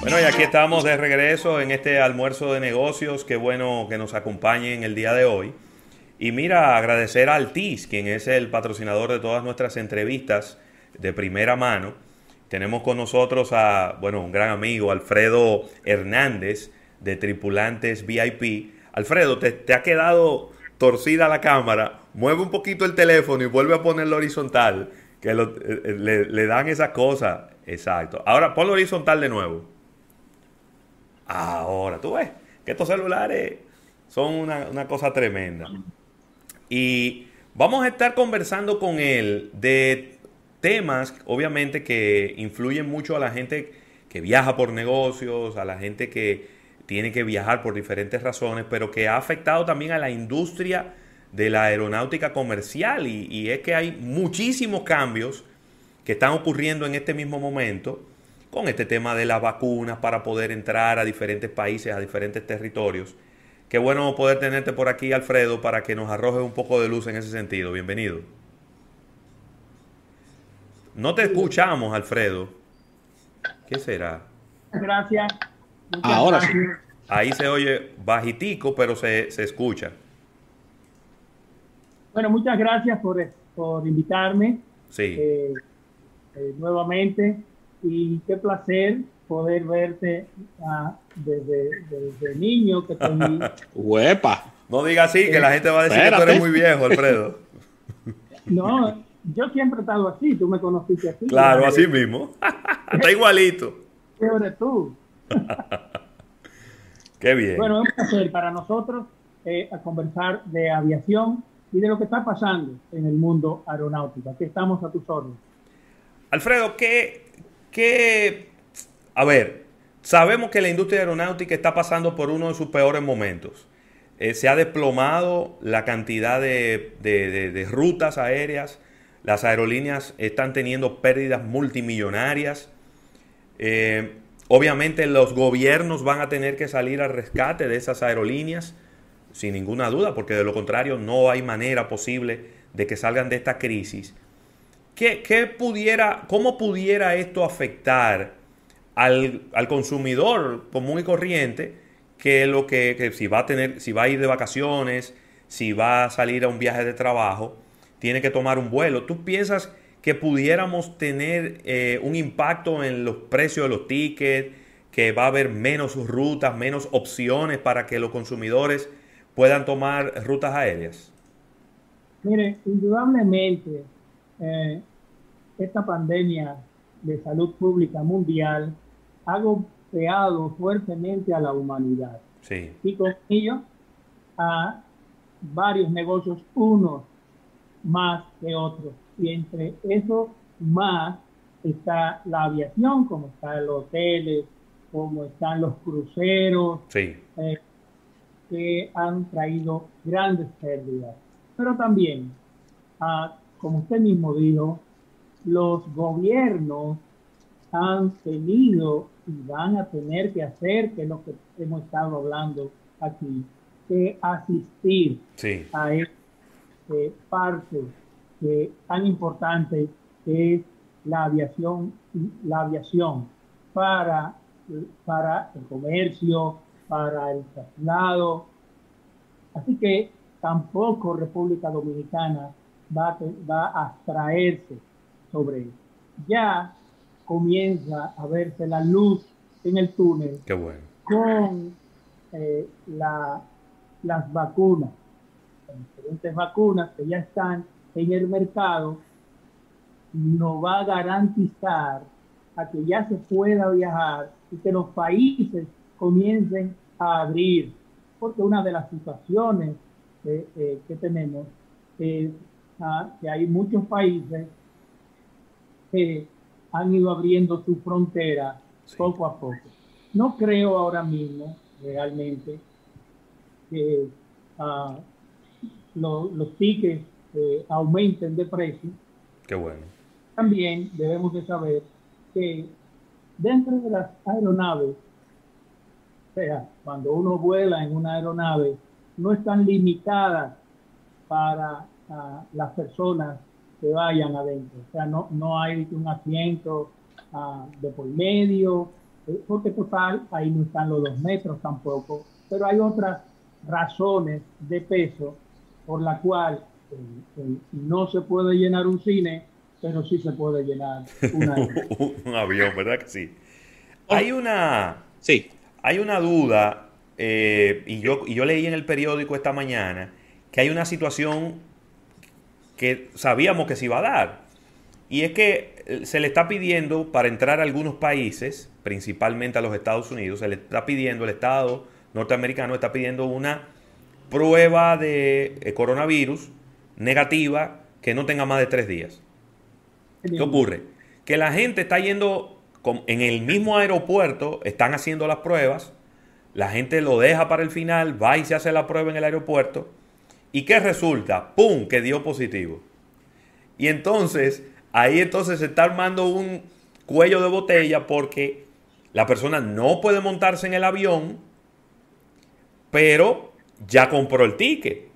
Bueno, y aquí estamos de regreso en este almuerzo de negocios. Qué bueno que nos acompañen el día de hoy. Y mira, agradecer a Altis, quien es el patrocinador de todas nuestras entrevistas de primera mano. Tenemos con nosotros a, bueno, un gran amigo, Alfredo Hernández, de Tripulantes VIP. Alfredo, te, te ha quedado torcida la cámara. Mueve un poquito el teléfono y vuelve a ponerlo horizontal, que eh, eh, le, le dan esas cosas. Exacto. Ahora ponlo horizontal de nuevo. Ahora, tú ves que estos celulares son una, una cosa tremenda. Y vamos a estar conversando con él de temas, obviamente, que influyen mucho a la gente que viaja por negocios, a la gente que tiene que viajar por diferentes razones, pero que ha afectado también a la industria de la aeronáutica comercial. Y, y es que hay muchísimos cambios que están ocurriendo en este mismo momento con este tema de las vacunas para poder entrar a diferentes países, a diferentes territorios. Qué bueno poder tenerte por aquí, Alfredo, para que nos arroje un poco de luz en ese sentido. Bienvenido. No te escuchamos, Alfredo. ¿Qué será? Gracias. Muchas Ahora sí. gracias. Ahí se oye bajitico, pero se, se escucha. Bueno, muchas gracias por, por invitarme Sí. eh, eh, nuevamente y qué placer poder verte ah, desde, desde niño que te vi. Huepa. No diga así, que la gente va a decir que tú eres muy viejo, Alfredo. No, yo siempre he estado así, tú me conociste así. Claro, así mismo. Está igualito. ¿Qué eres tú? Qué bien. Bueno, es un placer para nosotros eh, a conversar de aviación y de lo que está pasando en el mundo aeronáutico. Aquí estamos a tus órdenes. Alfredo, ¿qué, qué... A ver, sabemos que la industria aeronáutica está pasando por uno de sus peores momentos. Eh, se ha desplomado la cantidad de, de- de- rutas aéreas. Las aerolíneas están teniendo pérdidas multimillonarias. Eh, obviamente los gobiernos van a tener que salir al rescate de esas aerolíneas, sin ninguna duda, porque de lo contrario no hay manera posible de que salgan de esta crisis. ¿Qué, qué pudiera, ¿Cómo pudiera esto afectar al, al consumidor común y corriente que lo que, que si va a tener, si va a ir de vacaciones, si va a salir a un viaje de trabajo, tiene que tomar un vuelo? ¿Tú piensas que pudiéramos tener eh, un impacto en los precios de los tickets, que va a haber menos rutas, menos opciones para que los consumidores puedan tomar rutas aéreas? Mire, indudablemente, eh, esta pandemia de salud pública mundial ha golpeado fuertemente a la humanidad Sí, y con ello a varios negocios, unos más que otros. Y entre esos más está la aviación, como están los hoteles, como están los cruceros, sí, eh, que han traído grandes pérdidas. Pero también, ah, como usted mismo dijo, los gobiernos han tenido y van a tener que hacer, que es lo que hemos estado hablando aquí, que asistir sí. a esta parte que tan importante que es la aviación, la aviación para, para el comercio, para el traslado. Así que tampoco República Dominicana va a, va a abstraerse sobre eso. Ya comienza a verse la luz en el túnel Qué bueno. con eh, la- las vacunas, las diferentes vacunas que ya están en el mercado, nos va a garantizar a que ya se pueda viajar y que los países comiencen a abrir, porque una de las situaciones que, eh, que tenemos es ah, que hay muchos países que han ido abriendo su frontera Sí. poco a poco. No creo ahora mismo realmente que ah, lo- los tickets eh, aumenten de precio. Qué bueno. También debemos de saber que dentro de las aeronaves, o sea, cuando uno vuela en una aeronave, no están limitadas para ah, las personas que vayan adentro. O sea, no, no hay un asiento ah, de por medio, eh, porque total, ahí no están los dos metros tampoco, pero hay otras razones de peso por la cual eh, no se puede llenar un cine, pero sí se puede llenar un avión, ¿verdad que sí? Hay una, sí. hay una duda, y, yo, y yo leí en el periódico esta mañana, que hay una situación que sabíamos que se iba a dar. Y es que eh, se le está pidiendo para entrar a algunos países, principalmente a los Estados Unidos, se le está pidiendo, el Estado norteamericano está pidiendo una prueba de eh, coronavirus negativa que no tenga más de tres días. ¿Qué ocurre? Que la gente está yendo en el mismo aeropuerto, están haciendo las pruebas, la gente lo deja para el final, va y se hace la prueba en el aeropuerto ¿Y qué resulta? ¡Pum! Que dio positivo. Y entonces, ahí entonces se está armando un cuello de botella porque la persona no puede montarse en el avión, pero ya compró el ticket.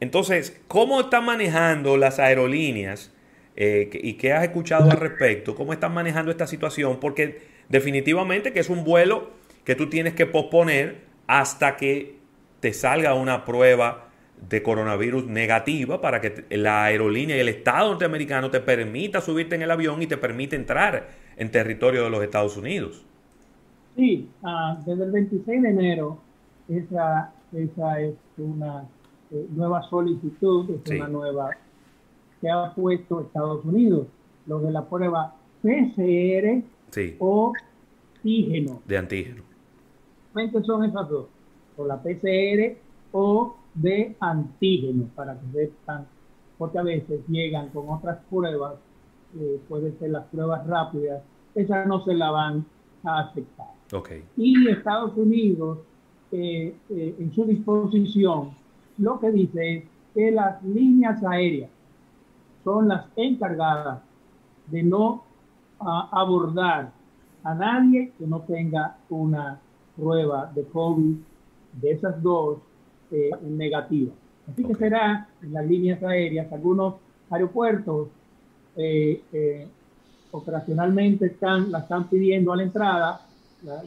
Entonces, ¿cómo están manejando las aerolíneas? Eh, ¿Y qué has escuchado al respecto? ¿Cómo están manejando esta situación? Porque definitivamente que es un vuelo que tú tienes que posponer hasta que te salga una prueba de coronavirus negativa para que la aerolínea y el Estado norteamericano te permita subirte en el avión y te permite entrar en territorio de los Estados Unidos. Sí, ah, desde el 26 de enero esa, esa es una eh, nueva solicitud, es una nueva que ha puesto Estados Unidos, lo de la prueba PCR o antígeno. De antígeno. Son esas dos, o la PCR o de antígenos para que sepan, porque a veces llegan con otras pruebas, eh, pueden ser las pruebas rápidas, esas no se la van a aceptar. Okay. Y Estados Unidos, eh, eh, en su disposición, lo que dice es que las líneas aéreas son las encargadas de no abordar a nadie que no tenga una prueba de COVID de esas dos eh, negativa. Así que será en las líneas aéreas, algunos aeropuertos eh, eh, operacionalmente están, la están pidiendo a la entrada,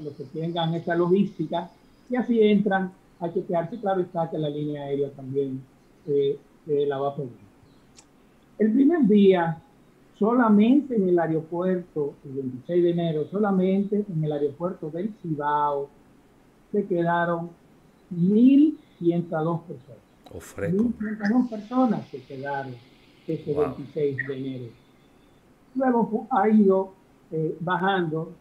los que tengan esa logística, y así entran, hay que quedarse claro está que la línea aérea también la va a pedir. El primer día, solamente en el aeropuerto, el 26 de enero, solamente en el aeropuerto del Cibao, se quedaron mil 102 personas. 102 personas se quedaron ese 26 de enero. Luego ha ido eh, bajando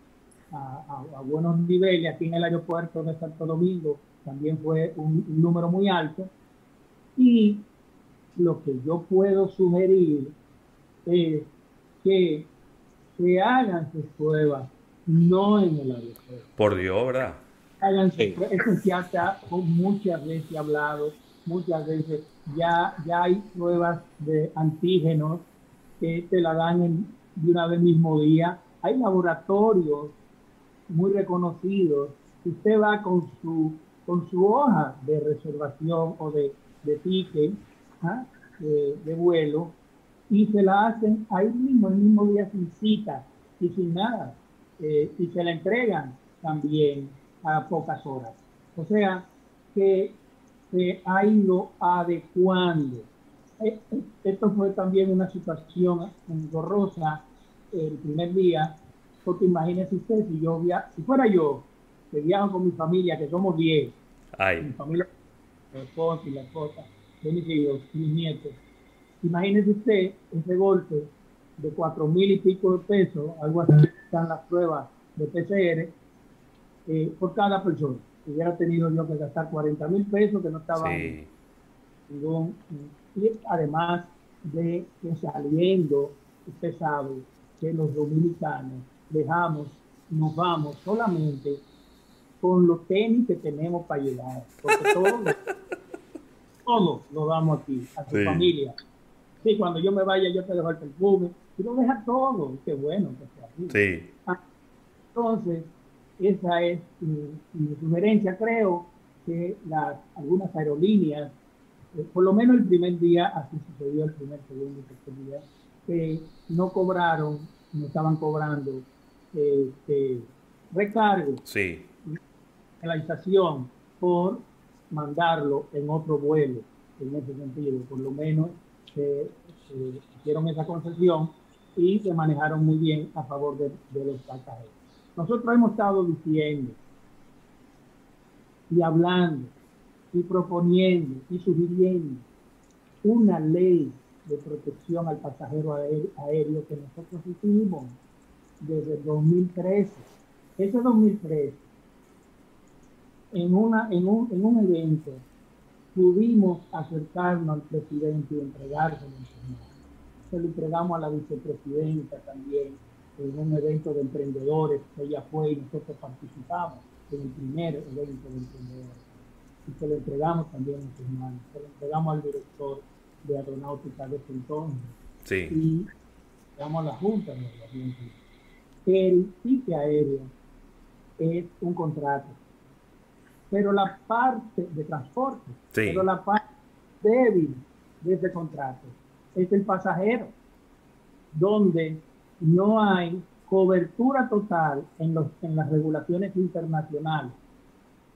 a, buenos niveles. Aquí en el aeropuerto de Santo Domingo también fue un, número muy alto. Y lo que yo puedo sugerir es que se hagan sus pruebas, no en el aeropuerto. Por Dios, ¿verdad? Eso ya está muchas veces hablado, muchas veces ya, ya hay pruebas de antígenos que te la dan de una vez mismo día. Hay laboratorios muy reconocidos. Usted va con su, con su hoja de reservación o de, de ticket ¿ah? de, vuelo y se la hacen ahí mismo, el mismo día sin cita y sin nada. Eh, y se la entregan también a pocas horas. O sea, que se ha ido adecuando. Eh, eh, esto fue también una situación engorrosa el primer día, porque imagínese usted, si yo via si fuera yo, que viajo con mi familia, que somos 10, mi familia, mi esposa y la esposa, de mis hijos, mis nietos, imagínese usted ese golpe de cuatro mil y pico de pesos, algo así están las pruebas de PCR, eh, por cada persona. Hubiera tenido yo que gastar 40 mil pesos que no estaba ningún, y además de que saliendo, usted sabe que los dominicanos dejamos, nos vamos solamente con los tenis que tenemos para llegar, porque todo, lo damos aquí, a su familia. Sí, cuando yo me vaya yo te dejo el perfume, y lo deja todo, qué bueno que sea Sí. Ah, entonces, esa es mi, sugerencia. Creo que las, algunas aerolíneas, eh, por lo menos el primer día, así sucedió el primer, segundo y tercer día, que no cobraron, no estaban cobrando este, recargo, sí. penalización por mandarlo en otro vuelo, en ese sentido, por lo menos se hicieron esa concesión y se manejaron muy bien a favor de, de los pasajeros. Nosotros hemos estado diciendo y hablando y proponiendo y sugiriendo una ley de protección al pasajero aéreo, que nosotros hicimos desde el 2013. Ese 2013, en, un evento, pudimos acercarnos al presidente y entregárselo Se lo entregamos a la vicepresidenta también en un evento de emprendedores. Ella fue y nosotros participamos en el primer evento de emprendedores. Y se lo entregamos también a sus manos. Se lo entregamos al director de aeronáutica de ese entonces. Sí. Y entregamos a la Junta de El pique aéreo es un contrato. Pero la parte de transporte, pero la parte débil de ese contrato es el pasajero, donde no hay cobertura total en, los, en las regulaciones internacionales.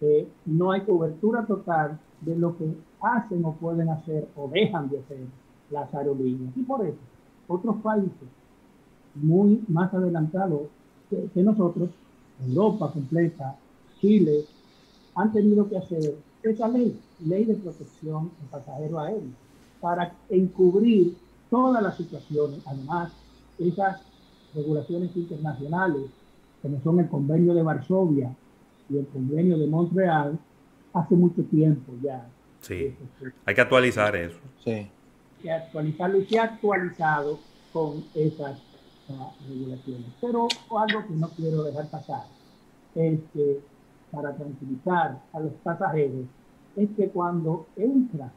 Eh, no hay cobertura total de lo que hacen o pueden hacer o dejan de hacer las aerolíneas. Y por eso, otros países muy más adelantados que, nosotros, Europa completa, Chile, han tenido que hacer esa ley, ley de protección del pasajero aéreo, para encubrir todas las situaciones. Además, esas regulaciones internacionales, como son el convenio de Varsovia y el convenio de Montreal, hace mucho tiempo ya. Sí, hay que actualizar eso. Sí. Hay que actualizarlo y se ha actualizado con esas uh, regulaciones. Pero algo que no quiero dejar pasar es que para tranquilizar a los pasajeros es que cuando entra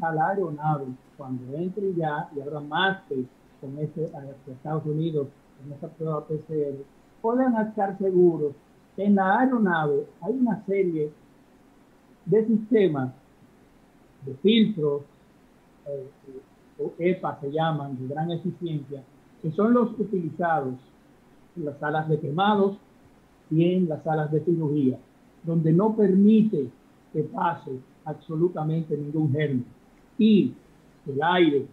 a la aeronave, cuando entre ya, y ahora más que con este, Estados Unidos, con esta prueba PCR, pueden estar seguros que en la aeronave hay una serie de sistemas de filtros, eh, o EPA se llaman, de gran eficiencia, que son los utilizados en las salas de quemados y en las salas de cirugía, donde no permite que pase absolutamente ningún germen. Y el aire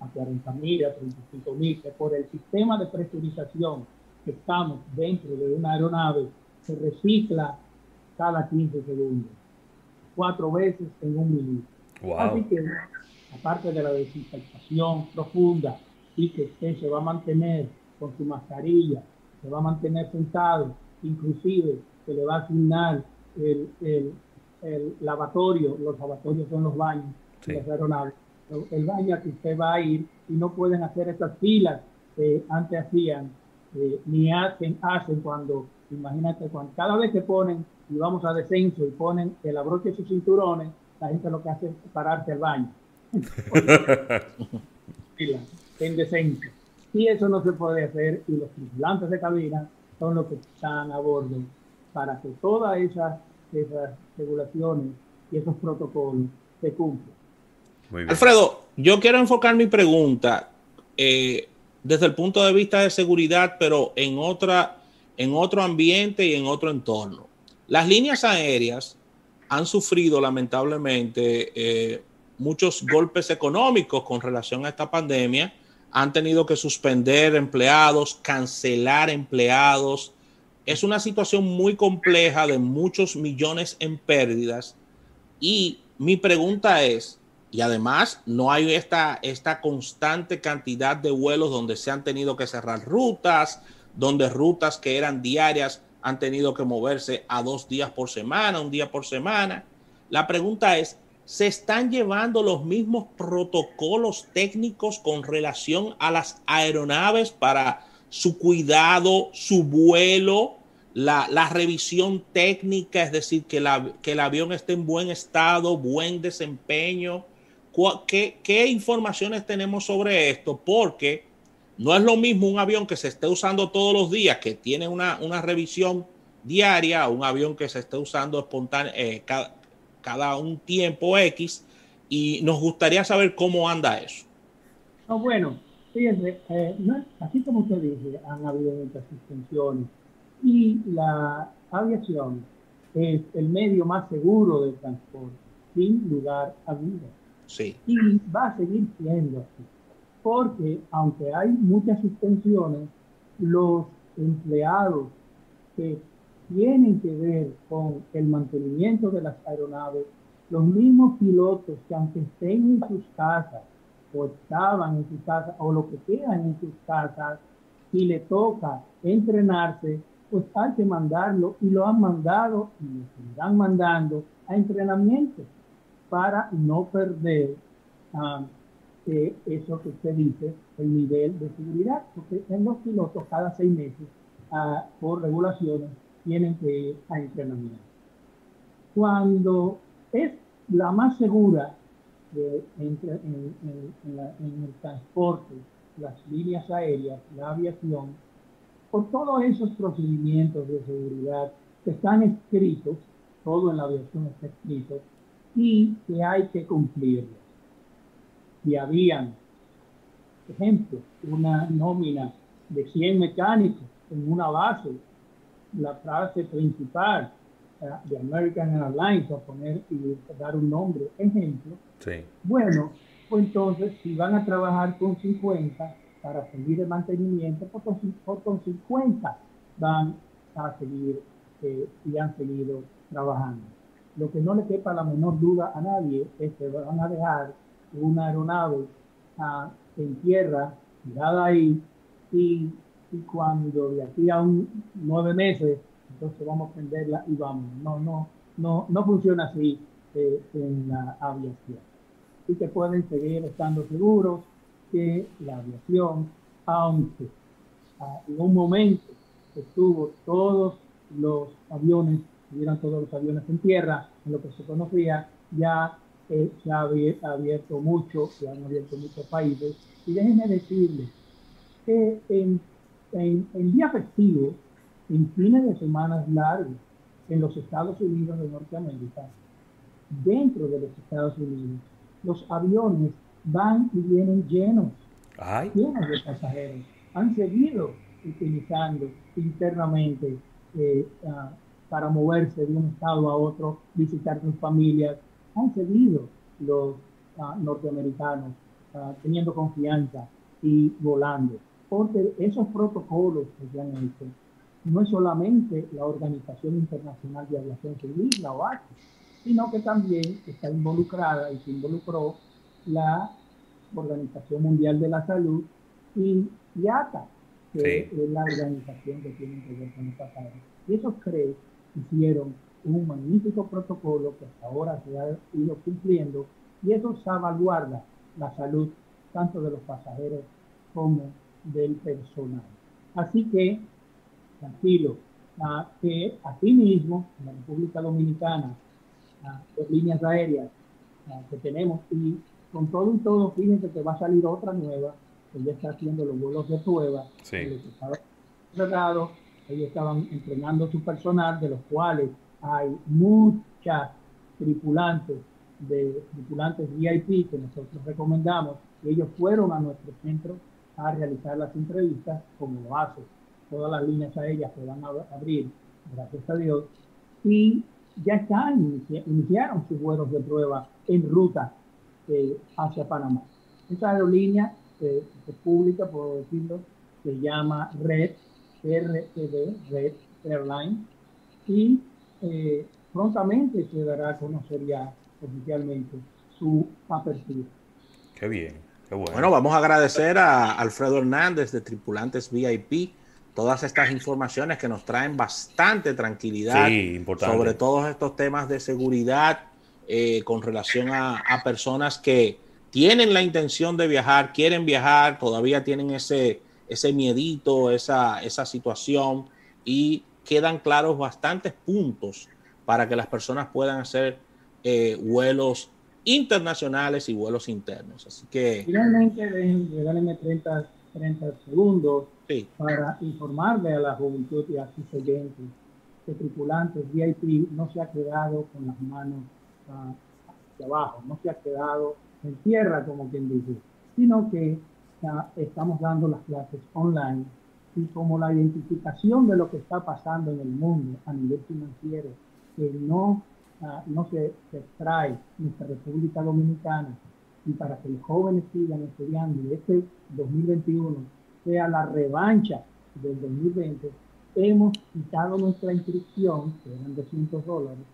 a 40 mil, a 35 mil, que por el sistema de presurización que estamos dentro de una aeronave se recicla cada 15 segundos, cuatro veces en un minuto. Así que, aparte de la desinfectación profunda y que usted se va a mantener con su mascarilla, se va a mantener sentado, inclusive se le va a asignar el, el, el lavatorio, los lavatorios son los baños de las aeronaves el baño que usted va a ir y no pueden hacer estas filas que antes hacían, eh, ni hacen, hacen cuando, imagínate, cuando cada vez que ponen y vamos a descenso y ponen el abroche de sus cinturones, la gente lo que hace es pararse al baño. en descenso. Y eso no se puede hacer y los tripulantes de cabina son los que están a bordo para que todas esas, esas regulaciones y esos protocolos se cumplan. Alfredo, yo quiero enfocar mi pregunta eh, desde el punto de vista de seguridad, pero en, otra, en otro ambiente y en otro entorno. Las líneas aéreas han sufrido lamentablemente eh, muchos golpes económicos con relación a esta pandemia. Han tenido que suspender empleados, cancelar empleados. Es una situación muy compleja de muchos millones en pérdidas. Y mi pregunta es, y además no hay esta, esta constante cantidad de vuelos donde se han tenido que cerrar rutas, donde rutas que eran diarias han tenido que moverse a dos días por semana, un día por semana. La pregunta es, ¿se están llevando los mismos protocolos técnicos con relación a las aeronaves para su cuidado, su vuelo, la, la revisión técnica, es decir, que, la, que el avión esté en buen estado, buen desempeño? ¿Qué, informaciones tenemos sobre esto? Porque no es lo mismo un avión que se esté usando todos los días, que tiene una, revisión diaria, un avión que se esté usando espontáneo, eh, cada, un tiempo X, y nos gustaría saber cómo anda eso. bueno, Fíjense, eh, así como usted dice, han habido muchas suspensiones y la aviación es el medio más seguro de transporte, sin lugar a duda. Sí. Y va a seguir siendo así, porque aunque hay muchas suspensiones, los empleados que tienen que ver con el mantenimiento de las aeronaves, los mismos pilotos que aunque estén en sus casas o estaban en sus casas o lo que quedan en sus casas y le toca entrenarse, pues hay que mandarlo y lo han mandado y lo seguirán mandando a entrenamiento para no perder um, eso que usted dice, el nivel de seguridad, porque en los pilotos cada seis meses, uh, por regulaciones, tienen que ir a entrenamiento. Cuando es la más segura de, en, en el transporte, las líneas aéreas, la aviación, por todos esos procedimientos de seguridad que están escritos, todo en la aviación está escrito, y que hay que cumplirlos. Si habían, por ejemplo, una nómina de 100 mecánicos en una base, la frase principal eh, de American Airlines, a poner y dar un nombre, ejemplo, bueno, pues entonces si van a trabajar con 50, para seguir el mantenimiento, por, por 50 van a seguir eh, y han seguido trabajando. Lo que no le quepa la menor duda a nadie es que van a dejar una aeronave ah, en tierra, tirada ahí, y, cuando de aquí a un nueve meses, entonces vamos a prenderla y vamos. No, no, no, no funciona así eh, en la aviación. Y que pueden seguir estando seguros que la aviación, aunque ah, en un momento estuvo todos los aviones, tuvieran todos los aviones en tierra, en lo que se conocía, ya eh, se ha abierto mucho, se han abierto muchos países. Y déjenme decirles que en, en, en día festivo, en fines de semanas largos, en los Estados Unidos de Norteamérica, dentro de los Estados Unidos, los aviones van y vienen llenos, llenos de pasajeros. Han seguido utilizando internamente eh, ah, para moverse de un estado a otro, visitar sus familias. Han seguido los ah, norteamericanos ah, teniendo confianza y volando. Porque esos protocolos que se han hecho no es solamente la Organización Internacional de Aviación Civil, la OACI, sino que también está involucrada y se involucró la Organización Mundial de la Salud y IATA, que es la organización que tiene que ver con esta áreas. Y esos tres hicieron un magnífico protocolo que hasta ahora se ha ido cumpliendo y eso salvaguarda la salud tanto de los pasajeros como del personal. Así que, tranquilo, que aquí mismo, en la República Dominicana, las líneas aéreas que tenemos y con todo y todo, fíjense que va a salir otra nueva, que ya está haciendo los vuelos de prueba, sí. cerrado, ellos estaban entrenando su personal, de los cuales hay muchas tripulantes de tripulantes VIP que nosotros recomendamos, y ellos fueron a nuestro centro a realizar las entrevistas, como lo hacen todas las líneas aéreas que van a abrir, gracias a Dios, y ya están, iniciaron sus vuelos de prueba en ruta eh, hacia Panamá. Esta aerolínea eh, pública, puedo decirlo, se llama Red, RED, Red Airline, y eh, prontamente se dará a conocer ya oficialmente su apertura. Qué bien, qué bueno. Bueno, vamos a agradecer a Alfredo Hernández de Tripulantes VIP todas estas informaciones que nos traen bastante tranquilidad sobre todos estos temas de seguridad eh, con relación a, personas que tienen la intención de viajar, quieren viajar, todavía tienen ese, ese miedito, esa, esa situación y quedan claros bastantes puntos para que las personas puedan hacer eh, vuelos internacionales y vuelos internos. Así que... Finalmente, regálenme 30, 30 segundos para informarle a la juventud y a sus oyentes que tripulantes VIP no se ha quedado con las manos uh, hacia abajo, no se ha quedado en tierra, como quien dice, sino que estamos dando las clases online y como la identificación de lo que está pasando en el mundo a nivel financiero, que no, ah, no se, se extrae en nuestra República Dominicana y para que los jóvenes sigan estudiando y este 2021 sea la revancha del 2020, hemos quitado nuestra inscripción, que eran 200 dólares,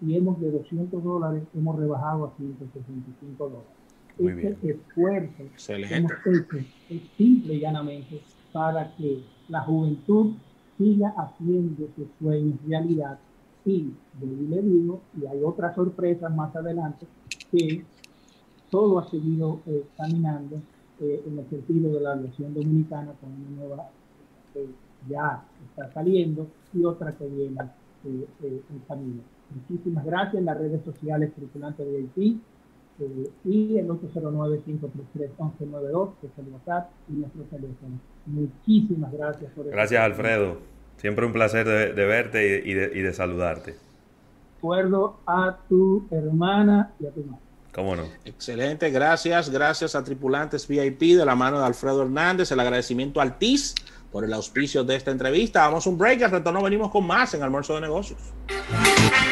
y hemos de 200 dólares, hemos rebajado a 165 dólares. Muy este esfuerzo Excelente. hemos hecho es simple y llanamente para que la juventud siga haciendo sus sueños realidad. Y yo le digo, y hay otras sorpresas más adelante, que todo ha seguido eh, caminando eh, en el sentido de la aviación dominicana con una nueva que ya está saliendo y otra que viene eh, en camino. Muchísimas gracias en las redes sociales Tripulante de Haití y el 809-533-1192, que es el WhatsApp y nuestro teléfono. Muchísimas gracias por Gracias, Alfredo. Siempre un placer de, de verte y de, y de saludarte. Acuerdo a tu hermana y a tu madre. ¿Cómo no? Excelente, gracias, gracias a Tripulantes VIP de la mano de Alfredo Hernández, el agradecimiento al TIS por el auspicio de esta entrevista. Vamos a un break, al retorno venimos con más en Almuerzo de Negocios.